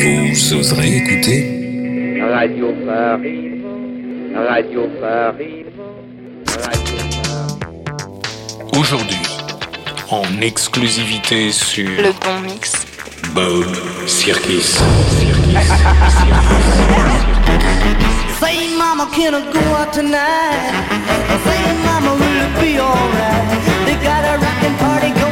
Vous oserez écouter Radio Paris, Radio Paris, Radio Paris. aujourd'hui en exclusivité sur Le bon mix. Bob Circus. Say, mama, can I go out tonight? Say, mama, will it be alright? They got a rockin' party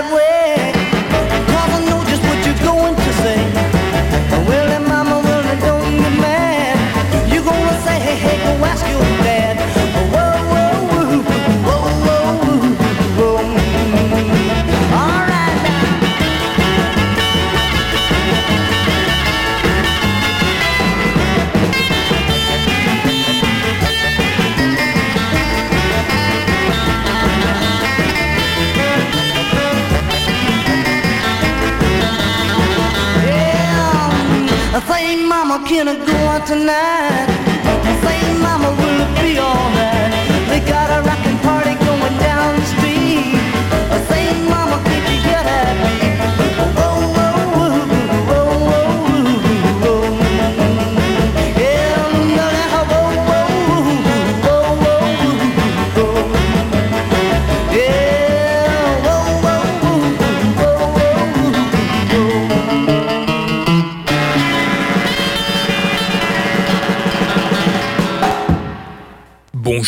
that way? Say, Mama, can I go out tonight? Say, Mama, will it be alright? They got a rockin' party going down the street. Say, Mama,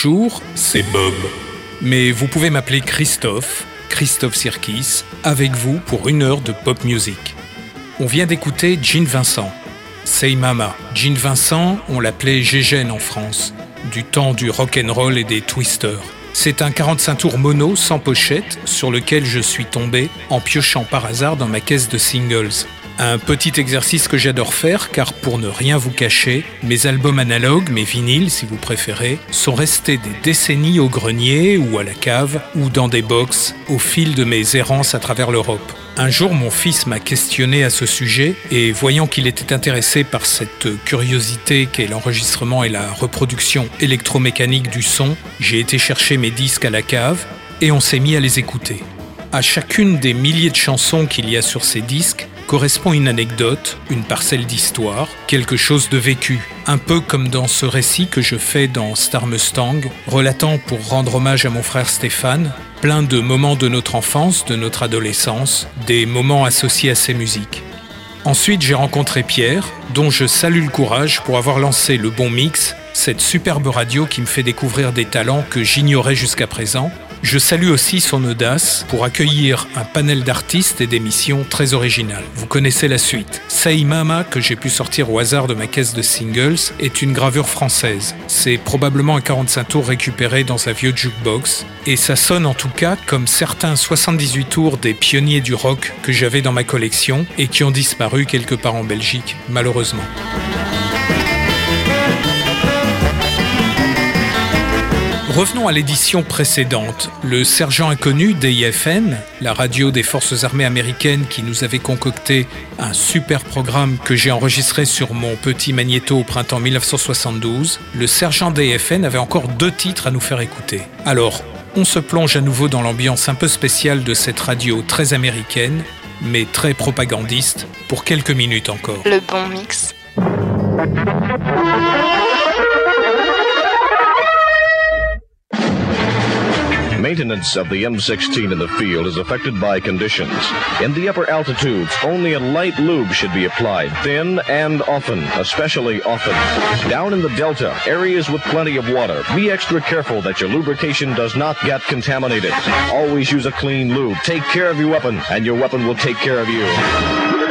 Bonjour, c'est Bob. Mais vous pouvez m'appeler Christophe, Christophe Sirkis, avec vous pour une heure de pop music. On vient d'écouter Jean Vincent. Say Mama. Jean Vincent, on l'appelait Gégène en France, du temps du rock'n'roll et des twisters. C'est un 45 tours mono sans pochette sur lequel je suis tombé en piochant par hasard dans ma caisse de singles. Un petit exercice que j'adore faire car pour ne rien vous cacher, mes albums analogues, mes vinyles si vous préférez, sont restés des décennies au grenier ou à la cave ou dans des box au fil de mes errances à travers l'Europe. Un jour, mon fils m'a questionné à ce sujet et voyant qu'il était intéressé par cette curiosité qu'est l'enregistrement et la reproduction électromécanique du son, j'ai été chercher mes disques à la cave et on s'est mis à les écouter. À chacune des milliers de chansons qu'il y a sur ces disques correspond une anecdote, une parcelle d'histoire, quelque chose de vécu, un peu comme dans ce récit que je fais dans Star Mustang, relatant pour rendre hommage à mon frère Stéphane, plein de moments de notre enfance, de notre adolescence, des moments associés à ces musiques. Ensuite, j'ai rencontré Pierre, dont je salue le courage pour avoir lancé le bon mix, cette superbe radio qui me fait découvrir des talents que j'ignorais jusqu'à présent. Je salue aussi son audace pour accueillir un panel d'artistes et d'émissions très originales. Vous connaissez la suite. Say Mama, que j'ai pu sortir au hasard de ma caisse de singles, est une gravure française. C'est probablement un 45 tours récupéré dans un vieux jukebox, et ça sonne en tout cas comme certains 78 tours des pionniers du rock que j'avais dans ma collection et qui ont disparu quelque part en Belgique, malheureusement. Revenons à l'édition précédente. Le sergent inconnu d'IFN, la radio des forces armées américaines qui nous avait concocté un super programme que j'ai enregistré sur mon petit magnéto au printemps 1972, le sergent d'IFN avait encore deux titres à nous faire écouter. Alors, on se plonge à nouveau dans l'ambiance un peu spéciale de cette radio très américaine, mais très propagandiste, pour quelques minutes encore. Le bon mix. Maintenance of the M16 in the field is affected by conditions. In the upper altitudes, only a light lube should be applied, thin and often, especially often. Down in the delta, areas with plenty of water, be extra careful that your lubrication does not get contaminated. Always use a clean lube. Take care of your weapon, and your weapon will take care of you.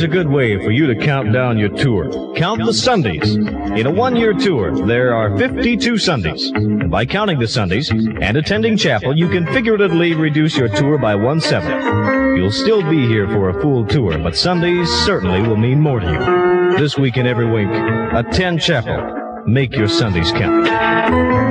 Here's a good way for you to count down your tour. Count the Sundays. In a one-year tour, there are 52 Sundays. And by counting the Sundays and attending chapel, you can figuratively reduce your tour by one-seventh. You'll still be here for a full tour, but Sundays certainly will mean more to you. This week and Every week, attend chapel. Make your Sundays count.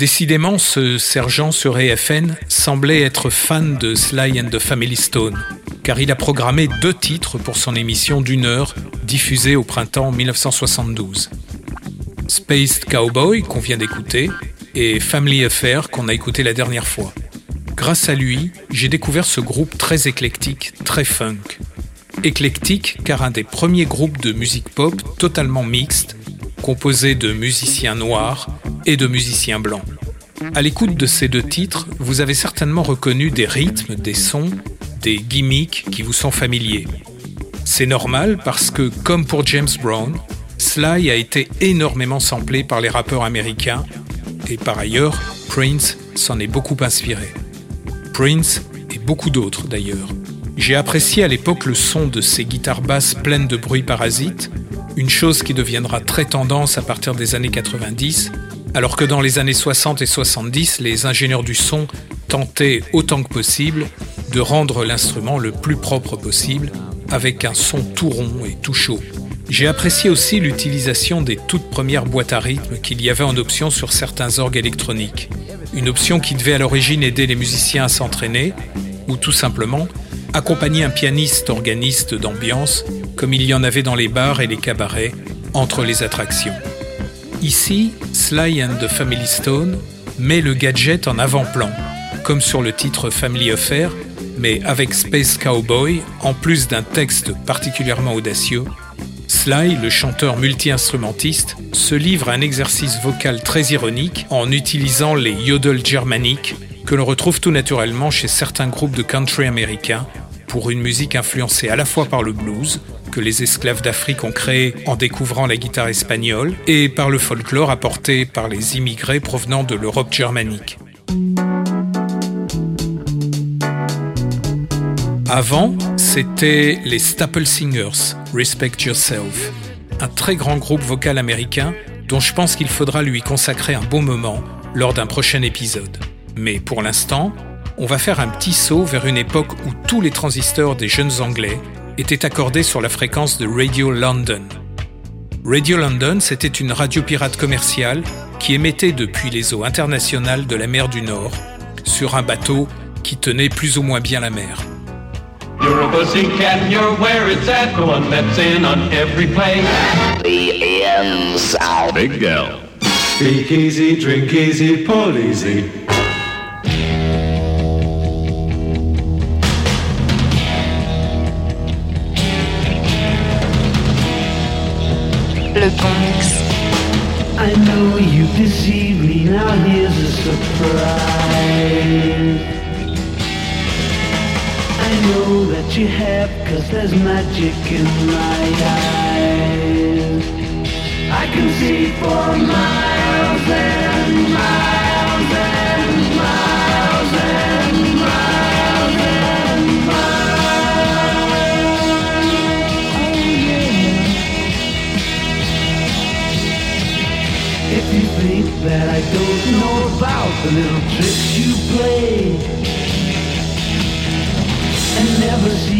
Décidément, ce sergent sur EFN semblait être fan de Sly and the Family Stone, car il a programmé deux titres pour son émission d'une heure diffusée au printemps 1972. Spaced Cowboy, qu'on vient d'écouter, et Family Affair, qu'on a écouté la dernière fois. Grâce à lui, j'ai découvert ce groupe très éclectique, très funk. Éclectique car un des premiers groupes de musique pop totalement mixte, composé de musiciens noirs et de musiciens blancs. À l'écoute de ces deux titres, vous avez certainement reconnu des rythmes, des sons, des gimmicks qui vous sont familiers. C'est normal parce que, comme pour James Brown, Sly a été énormément samplé par les rappeurs américains et par ailleurs, Prince s'en est beaucoup inspiré. Prince et beaucoup d'autres d'ailleurs. J'ai apprécié à l'époque le son de ces guitares basses pleines de bruits parasites, une chose qui deviendra très tendance à partir des années 90, alors que dans les années 60 et 70, les ingénieurs du son tentaient autant que possible de rendre l'instrument le plus propre possible, avec un son tout rond et tout chaud. J'ai apprécié aussi l'utilisation des toutes premières boîtes à rythme qu'il y avait en option sur certains orgues électroniques. Une option qui devait à l'origine aider les musiciens à s'entraîner, ou tout simplement accompagner un pianiste organiste d'ambiance, comme il y en avait dans les bars et les cabarets, entre les attractions. Ici, Sly and the Family Stone met le gadget en avant-plan, comme sur le titre Family Affair, mais avec Space Cowboy, en plus d'un texte particulièrement audacieux, Sly, le chanteur multi-instrumentiste, se livre à un exercice vocal très ironique en utilisant les yodel germaniques que l'on retrouve tout naturellement chez certains groupes de country américains pour une musique influencée à la fois par le blues, que les esclaves d'Afrique ont créé en découvrant la guitare espagnole, et par le folklore apporté par les immigrés provenant de l'Europe germanique. Avant, c'était les Staple Singers, Respect Yourself, un très grand groupe vocal américain dont je pense qu'il faudra lui consacrer un bon moment lors d'un prochain épisode. Mais pour l'instant, on va faire un petit saut vers une époque où tous les transistors des jeunes Anglais étaient accordés sur la fréquence de Radio London. Radio London, c'était une radio pirate commerciale qui émettait depuis les eaux internationales de la mer du Nord sur un bateau qui tenait plus ou moins bien la mer. You're a pussycat, you're where it's at, the one that's in on every play. The. Big L. Speak easy, drink easy, pull easy. Have, cause there's magic in my eyes. I can see for miles and miles and miles and miles and miles. Oh yeah. If you think that I don't know about the little tricks you play and never see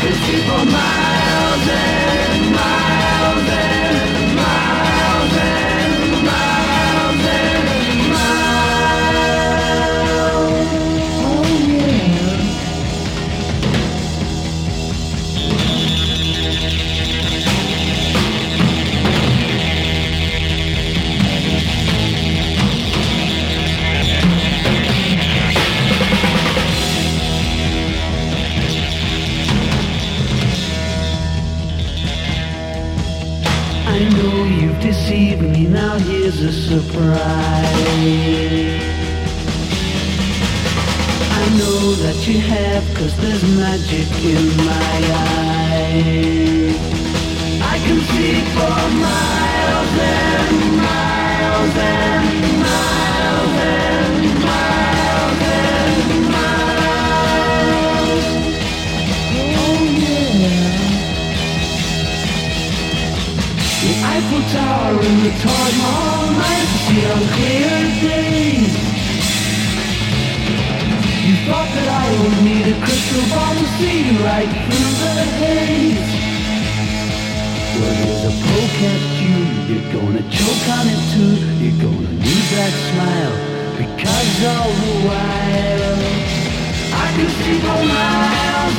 See for miles and miles and is a surprise. I know that you have, cause there's magic in my eyes. I can see for miles and miles and Tower and the Taj Mahal nights see on clear days. You thought that I would need a crystal ball to see right through the haze. Well, there's a poke at you, you're gonna choke on it too. You're gonna need that smile because all the while I can see for miles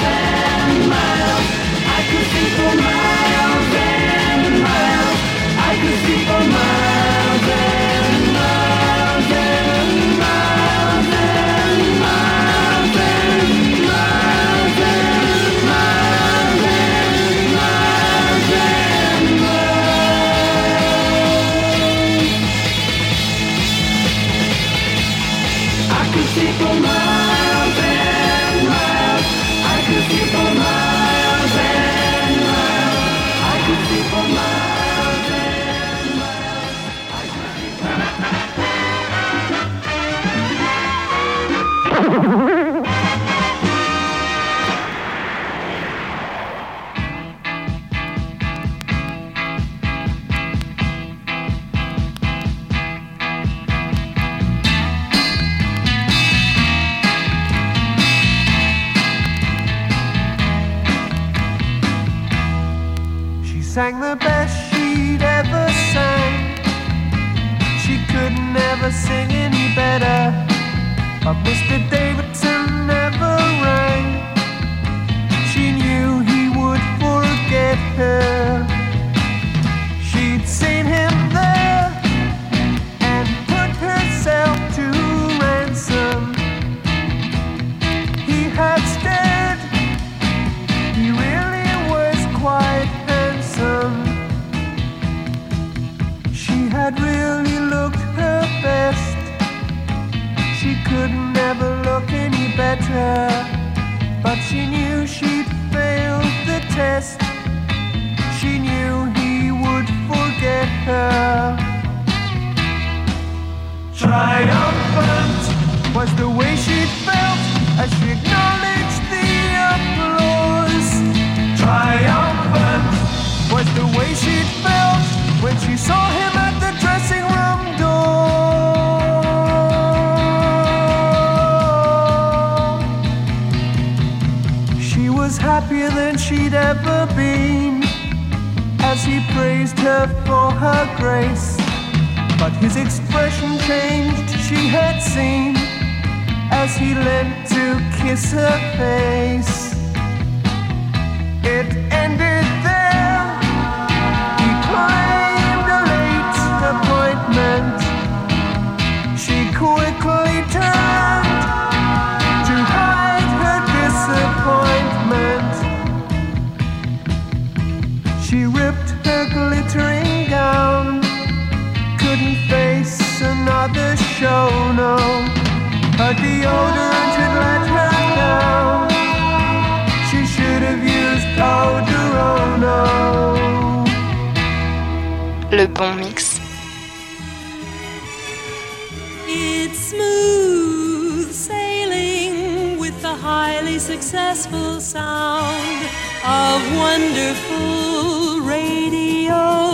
was the way she felt as she acknowledged the applause. Triumphant was the way she felt when she saw him at the dressing room door. She was happier than she'd ever been as he praised her for her grace. But his expression changed, she had seen, as he leant to kiss her face. It ended there. He claimed a late appointment. She quickly turned to hide her disappointment. She ripped her glittering gown couldn't face another show, no. Le bon mix. It's smooth sailing with the highly successful sound of wonderful Radio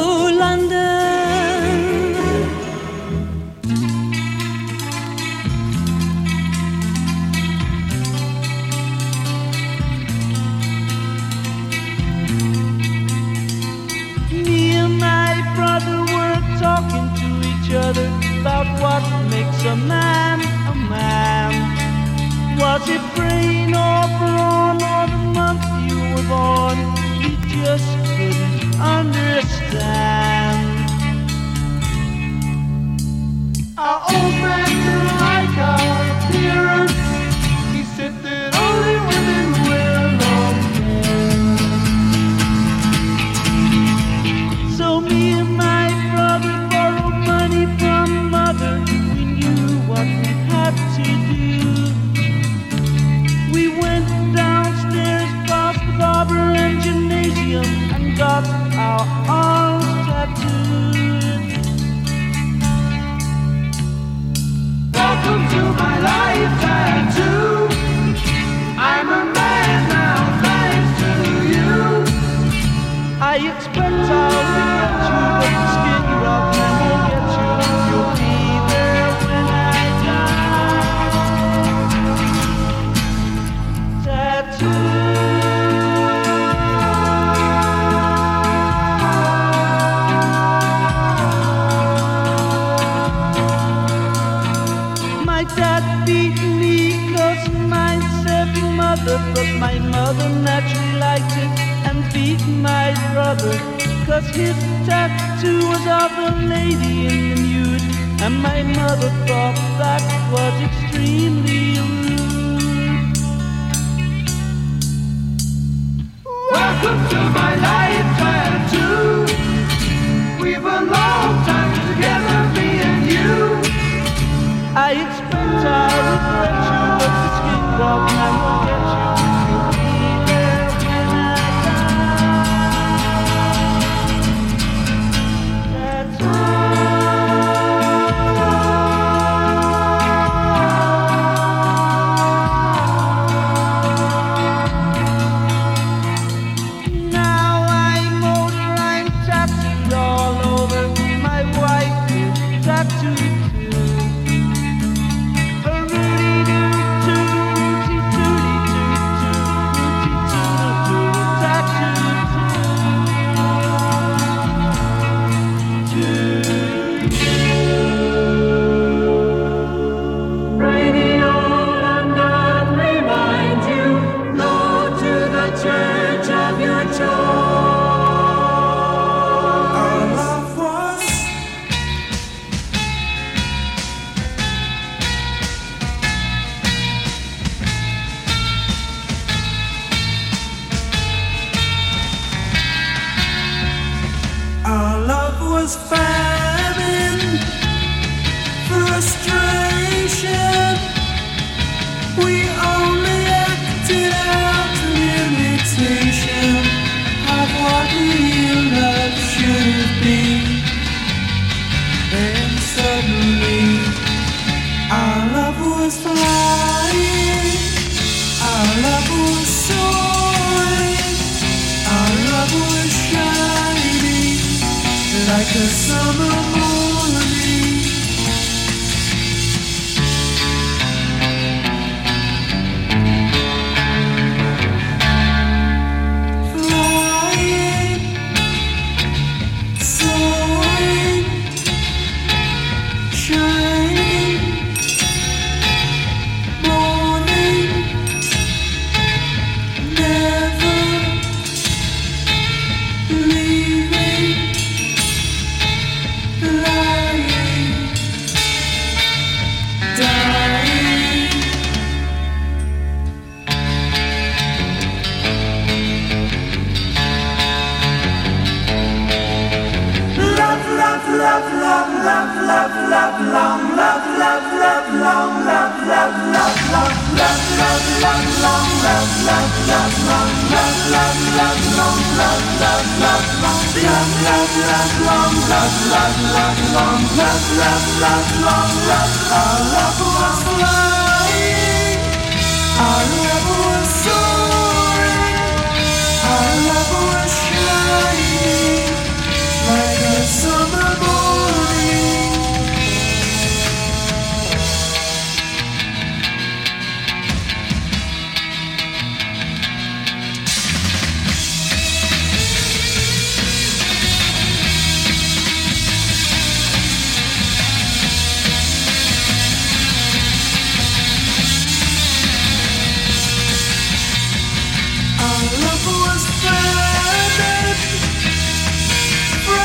summer boy.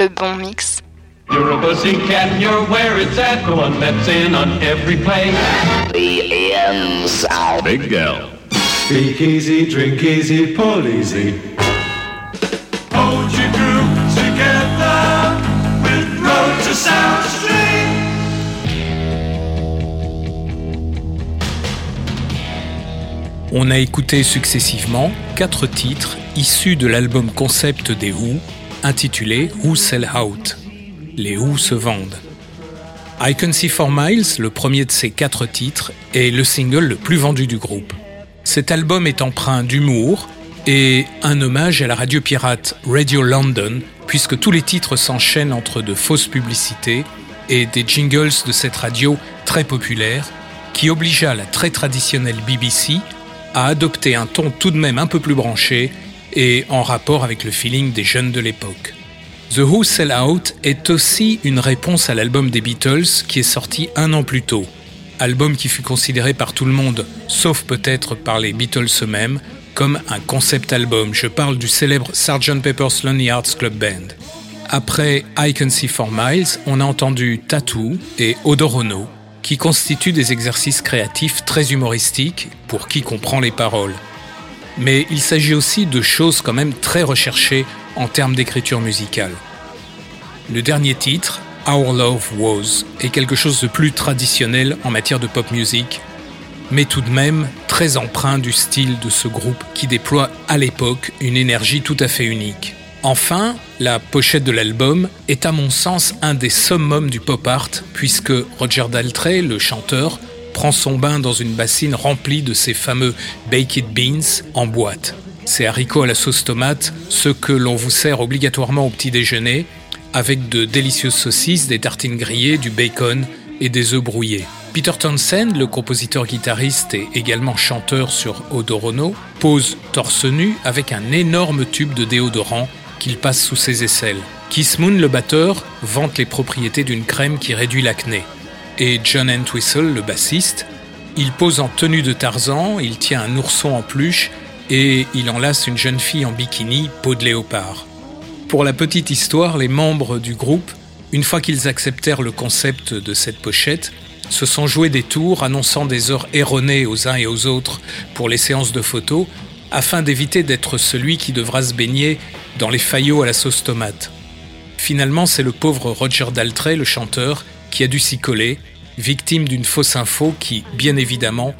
le bon mix. You're a you're where it's at, that's in on every play. Big On a écouté successivement quatre titres issus de l'album concept des Who intitulé Who Sell Out. Les Who se vendent. I Can See For Miles, le premier de ces quatre titres, est le single le plus vendu du groupe. Cet album est empreint d'humour et un hommage à la radio pirate Radio London, puisque tous les titres s'enchaînent entre de fausses publicités et des jingles de cette radio très populaire qui obligea la très traditionnelle BBC à adopter un ton tout de même un peu plus branché et en rapport avec le feeling des jeunes de l'époque. The Who Sell Out est aussi une réponse à l'album des Beatles qui est sorti un an plus tôt. Album qui fut considéré par tout le monde, sauf peut-être par les Beatles eux-mêmes, comme un concept album. Je parle du célèbre Sgt. Pepper's Lonely Hearts Club Band. Après I Can See For Miles, on a entendu Tattoo et Odorono, qui constituent des exercices créatifs très humoristiques pour qui comprend les paroles. Mais il s'agit aussi de choses quand même très recherchées en termes d'écriture musicale. Le dernier titre, Our Love Was, est quelque chose de plus traditionnel en matière de pop music, mais tout de même très empreint du style de ce groupe qui déploie à l'époque une énergie tout à fait unique. Enfin, la pochette de l'album est à mon sens un des summums du pop art, puisque Roger Daltrey, le chanteur, prend son bain dans une bassine remplie de ces fameux baked beans en boîte. Ces haricots à la sauce tomate, ceux que l'on vous sert obligatoirement au petit déjeuner, avec de délicieuses saucisses, des tartines grillées, du bacon et des œufs brouillés. Peter Townsend, le compositeur-guitariste et également chanteur sur Odorono, pose torse nu avec un énorme tube de déodorant qu'il passe sous ses aisselles. Kiss Moon, le batteur, vante les propriétés d'une crème qui réduit l'acné. Et John Entwistle, le bassiste, il pose en tenue de Tarzan, il tient un ourson en peluche et il enlace une jeune fille en bikini, peau de léopard. Pour la petite histoire, les membres du groupe, une fois qu'ils acceptèrent le concept de cette pochette, se sont joués des tours annonçant des heures erronées aux uns et aux autres pour les séances de photos, afin d'éviter d'être celui qui devra se baigner dans les faillots à la sauce tomate. Finalement, c'est le pauvre Roger Daltrey, le chanteur, qui a dû s'y coller, victime d'une fausse info qui, bien évidemment,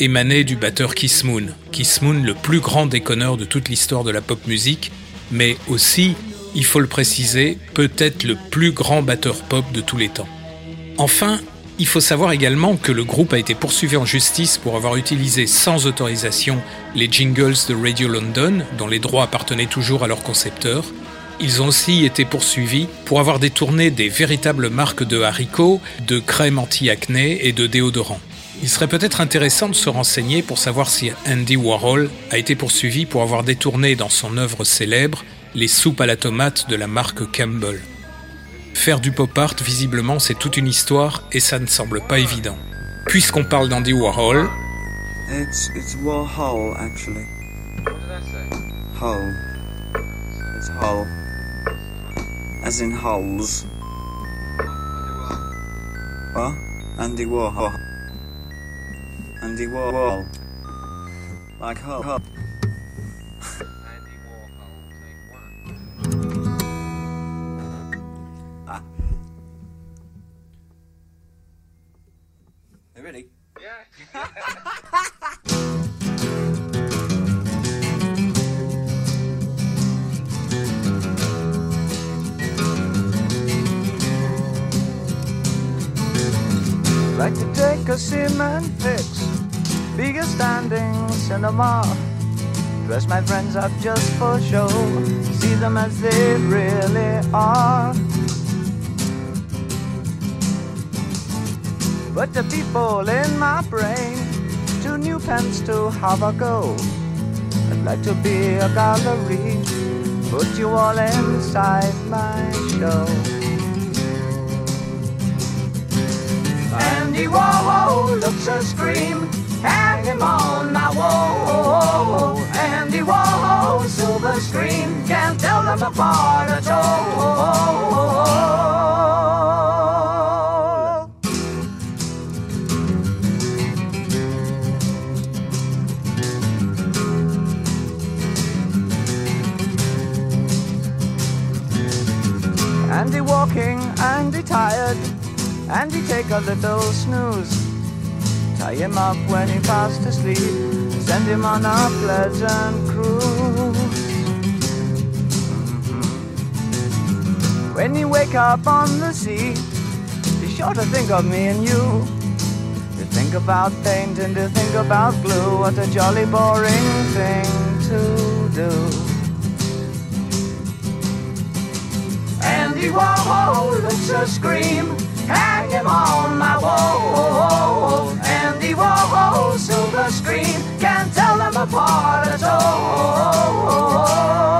émanait du batteur Kiss Moon. Kiss Moon, le plus grand déconneur de toute l'histoire de la pop musique, mais aussi, il faut le préciser, peut-être le plus grand batteur pop de tous les temps. Enfin, il faut savoir également que le groupe a été poursuivi en justice pour avoir utilisé sans autorisation les jingles de Radio London, dont les droits appartenaient toujours à leur concepteur. Ils ont aussi été poursuivis pour avoir détourné des véritables marques de haricots, de crème anti-acné et de déodorants. Il serait peut-être intéressant de se renseigner pour savoir si Andy Warhol a été poursuivi pour avoir détourné dans son œuvre célèbre les soupes à la tomate de la marque Campbell. Faire du pop art, visiblement, c'est toute une histoire et ça ne semble pas évident. Puisqu'on parle d'Andy Warhol. It's, it's Warhol, actually. What did I say? It's. As in hulls. What? Andy Warhol. Andy Warhol. Like Hull. Hull. Andy Warhol, take one. Hey, ready? Yeah. a cement fix, bigger standing cinema. Dress my friends up just for show, see them as they really are. But the people in my brain, two new pens to have a go. I'd like to be a gallery, put you all inside my show. Andy Warhol looks a scream, hang him on my wall. Andy Warhol, silver screen, can't tell them apart at all. Andy walking, Andy tired, Andy take a little snooze. Tie him up when he fast asleep. send him on a pleasant cruise. When you wake up on the sea, be sure to think of me and you. To think about paint and to think about glue, what a jolly boring thing to do. Andy Warhol a scream, hang him on my wall. Andy Warhol, silver screen, can't tell them apart at all.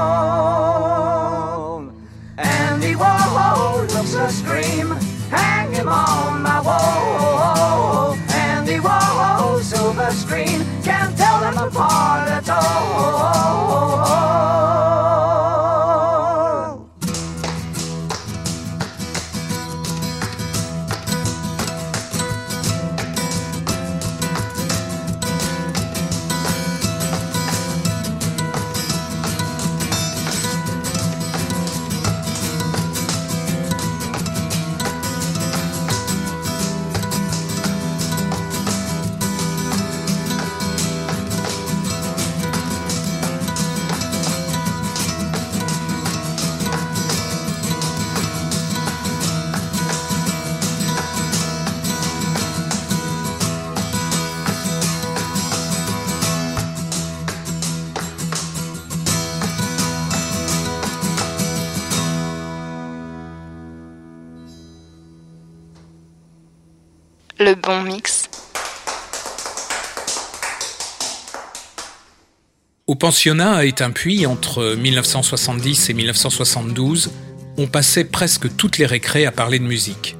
Pensionnat est un puits entre 1970 et 1972, on passait presque toutes les récrés à parler de musique.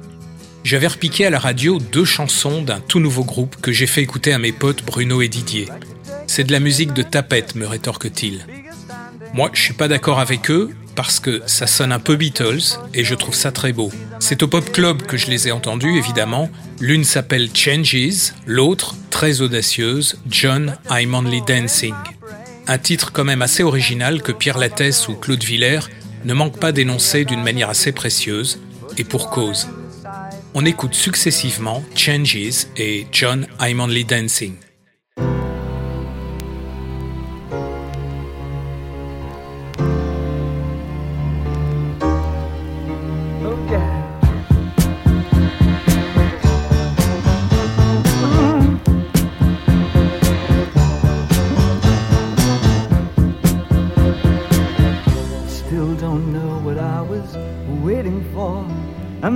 J'avais repiqué à la radio deux chansons d'un tout nouveau groupe que j'ai fait écouter à mes potes Bruno et Didier. C'est de la musique de tapette, me rétorque-t-il. Moi, je suis pas d'accord avec eux parce que ça sonne un peu Beatles et je trouve ça très beau. C'est au Pop Club que je les ai entendus, évidemment. L'une s'appelle Changes, l'autre, très audacieuse, John, I'm Only Dancing. Un titre quand même assez original que Pierre Lattès ou Claude Villers ne manquent pas d'énoncer d'une manière assez précieuse, et pour cause. On écoute successivement Changes et John, I'm Only Dancing.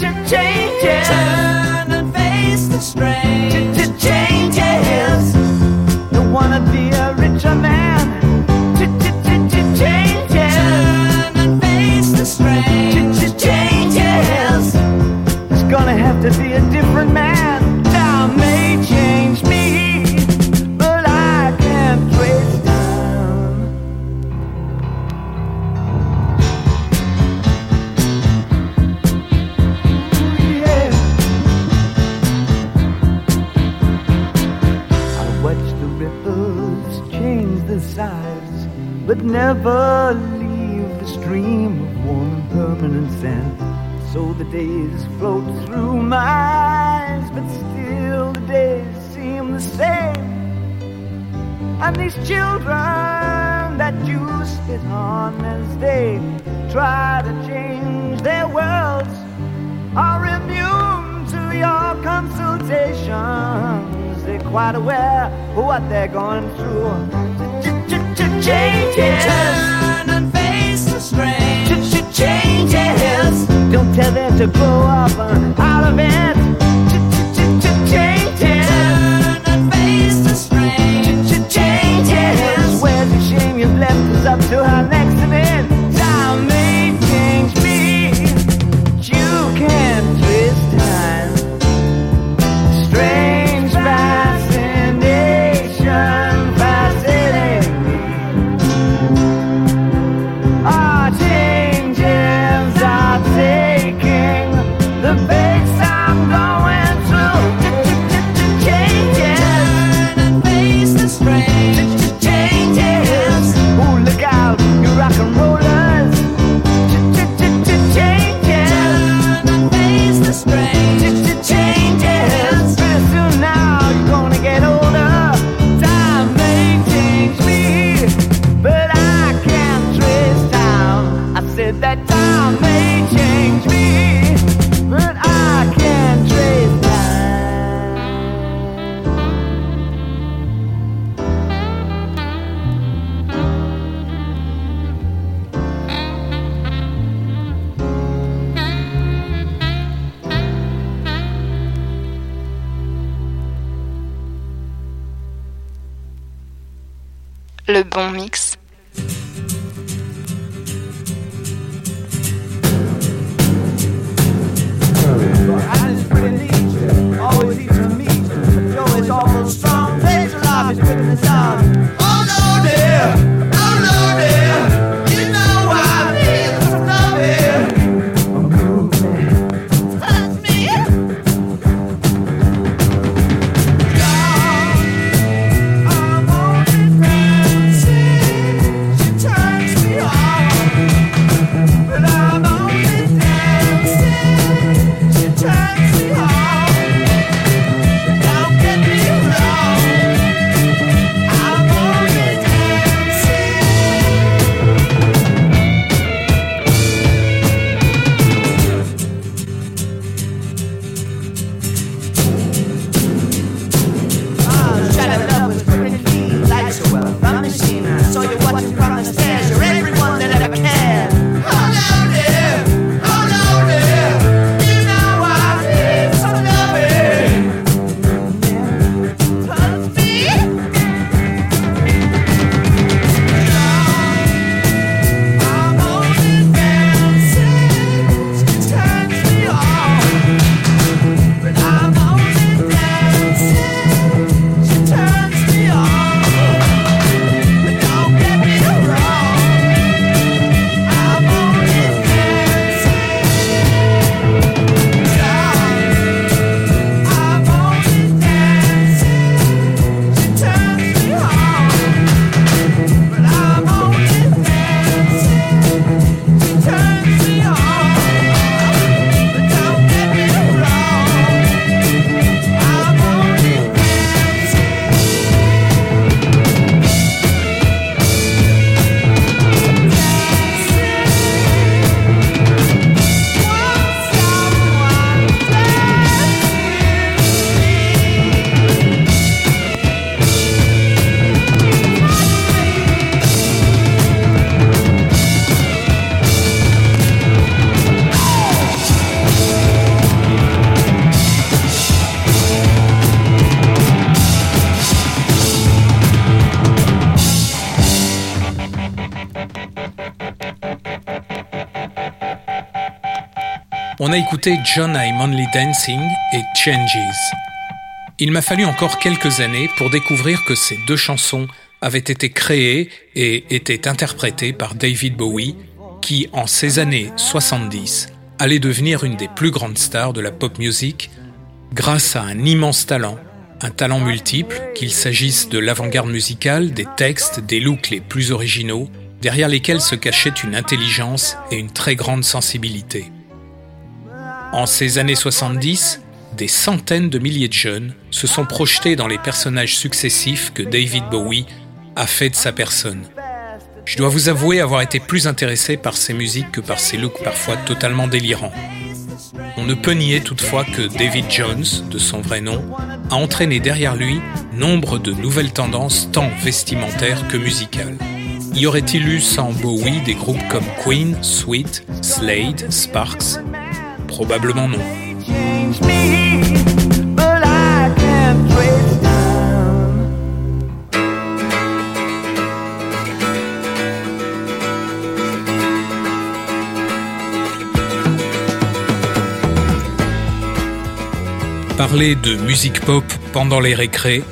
Changes. Turn and face the strain. Changes. Don't wanna be a richer man. Days float through my eyes, but still the days seem the same. And these children that you spit on as they try to change their worlds are immune to your consultations. They're quite aware of what they're going through. Turn and face the strange. Changes. Don't tell them to grow up uh, out of it. On a écouté John I'm Only Dancing et Changes. Il m'a fallu encore quelques années pour découvrir que ces deux chansons avaient été créées et étaient interprétées par David Bowie, qui, en ces années 70, allait devenir une des plus grandes stars de la pop music grâce à un immense talent, un talent multiple, qu'il s'agisse de l'avant-garde musicale, des textes, des looks les plus originaux, derrière lesquels se cachait une intelligence et une très grande sensibilité. En ces années 70, des centaines de milliers de jeunes se sont projetés dans les personnages successifs que David Bowie a fait de sa personne. Je dois vous avouer avoir été plus intéressé par ses musiques que par ses looks parfois totalement délirants. On ne peut nier toutefois que David Jones, de son vrai nom, a entraîné derrière lui nombre de nouvelles tendances tant vestimentaires que musicales. Y aurait-il eu sans Bowie des groupes comme Queen, Sweet, Slade, Sparks? Probablement non. Parler de musique pop pendant les récrés,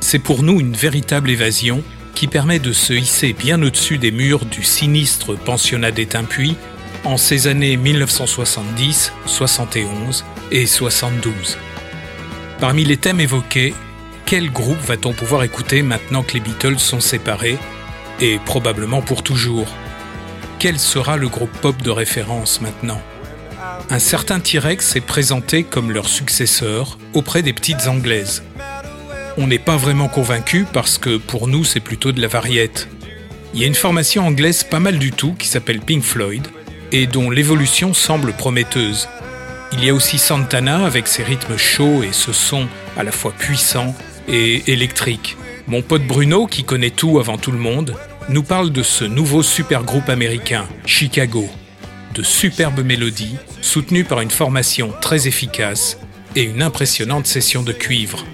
c'est pour nous une véritable évasion qui permet de se hisser bien au-dessus des murs du sinistre pensionnat d'Étain-Puy en ces années 1970, 71 et 72. Parmi les thèmes évoqués, quel groupe va-t-on pouvoir écouter maintenant que les Beatles sont séparés et probablement pour toujours? Quel sera le groupe pop de référence maintenant? Un certain T-Rex est présenté comme leur successeur auprès des petites anglaises. On n'est pas vraiment convaincu parce que pour nous c'est plutôt de la variette. Il y a une formation anglaise pas mal du tout qui s'appelle Pink Floyd et dont l'évolution semble prometteuse. Il y a aussi Santana avec ses rythmes chauds et ce son à la fois puissant et électrique. Mon pote Bruno, qui connaît tout avant tout le monde, nous parle de ce nouveau super groupe américain, Chicago. De superbes mélodies, soutenues par une formation très efficace et une impressionnante session de cuivre.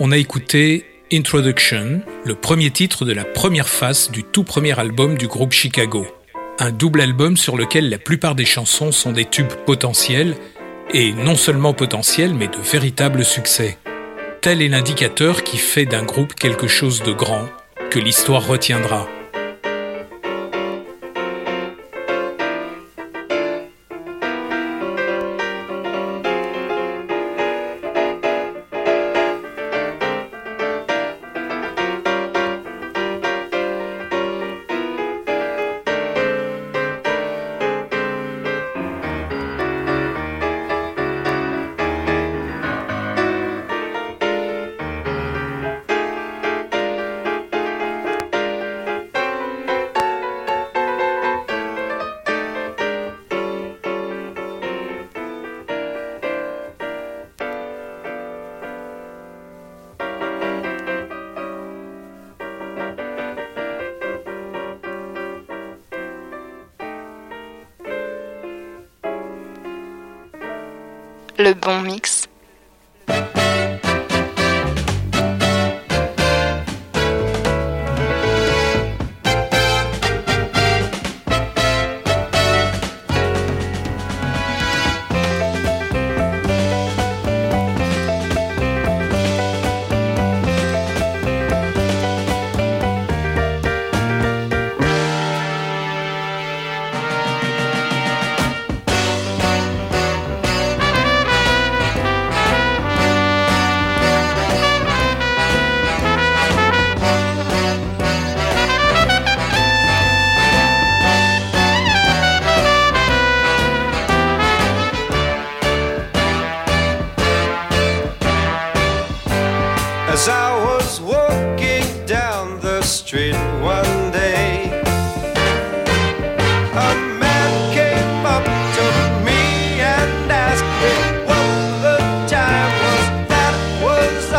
On a écouté Introduction, le premier titre de la première face du tout premier album du groupe Chicago. Un double album sur lequel la plupart des chansons sont des tubes potentiels, et non seulement potentiels, mais de véritables succès. Tel est l'indicateur qui fait d'un groupe quelque chose de grand, que l'histoire retiendra.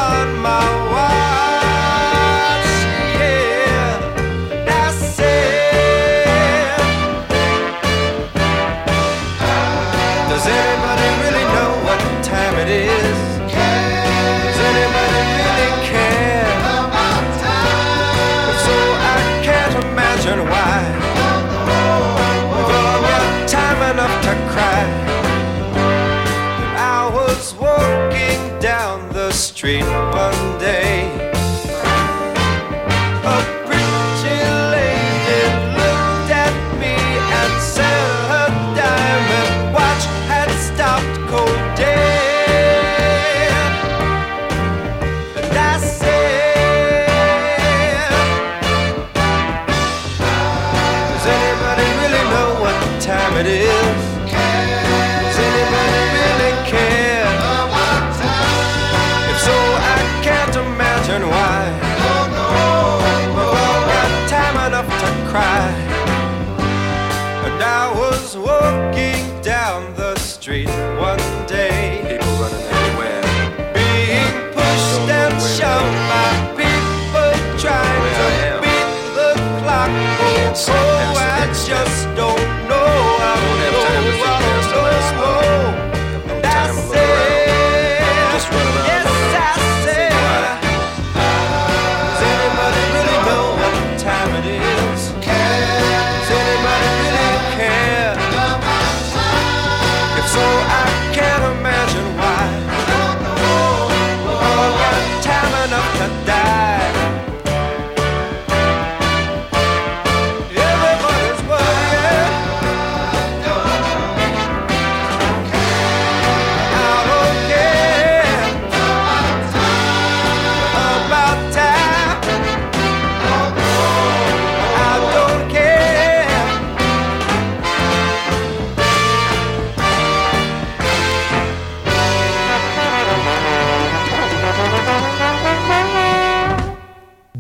On my watch.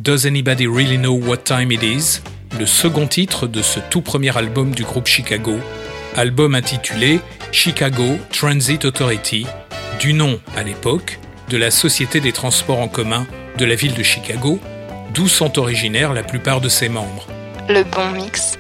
Does Anybody Really Know What Time It Is? Le second titre de ce tout premier album du groupe Chicago, album intitulé Chicago Transit Authority, du nom, à l'époque, de la Société des transports en commun de la ville de Chicago, d'où sont originaires la plupart de ses membres. Le bon mix.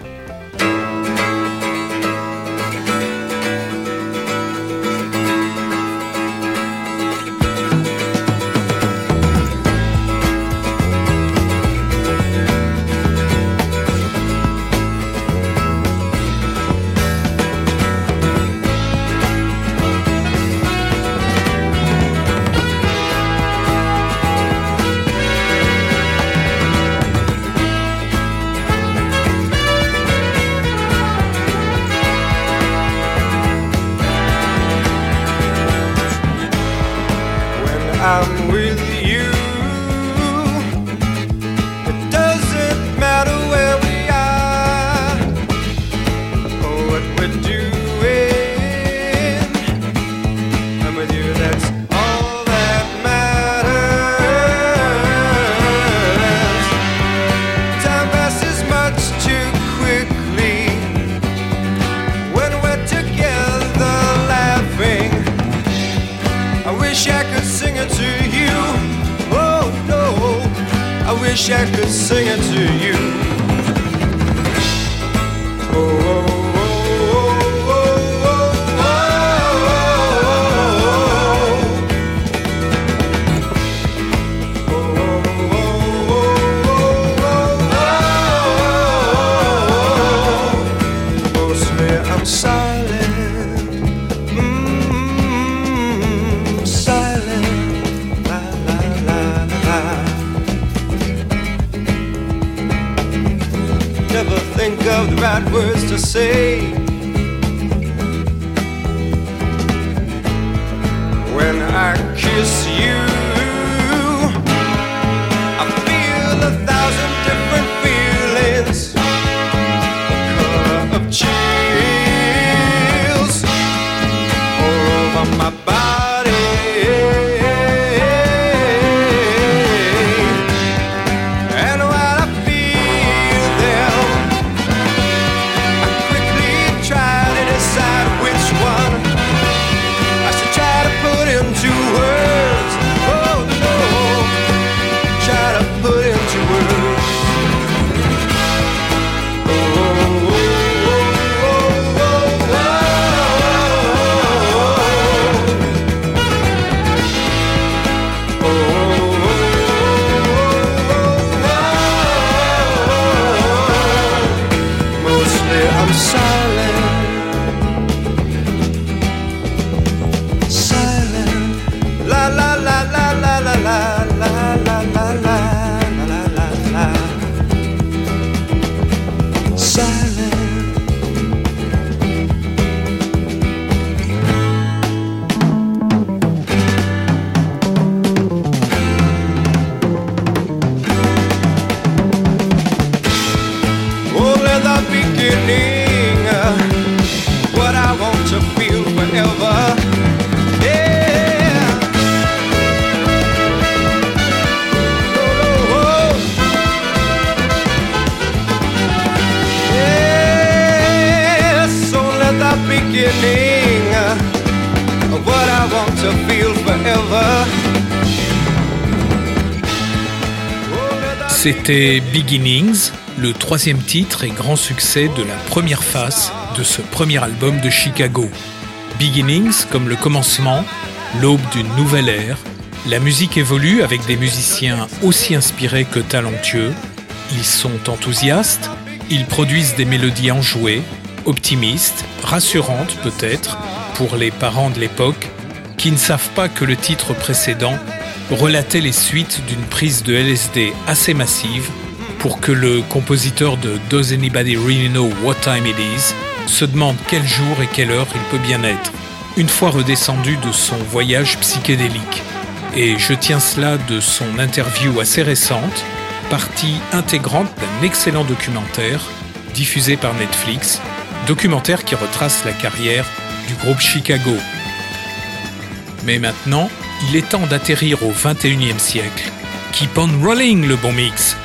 C'était Beginnings, le troisième titre et grand succès de la première face de ce premier album de Chicago. Beginnings comme le commencement, l'aube d'une nouvelle ère. La musique évolue avec des musiciens aussi inspirés que talentueux. Ils sont enthousiastes, ils produisent des mélodies enjouées, optimistes, rassurantes peut-être pour les parents de l'époque qui ne savent pas que le titre précédent relatait les suites d'une prise de LSD assez massive pour que le compositeur de Does Anybody Really Know What Time It Is se demande quel jour et quelle heure il peut bien être, une fois redescendu de son voyage psychédélique. Et je tiens cela de son interview assez récente, partie intégrante d'un excellent documentaire diffusé par Netflix, documentaire qui retrace la carrière du groupe Chicago. Mais maintenant, il est temps d'atterrir au 21e siècle. Keep on rolling le bon mix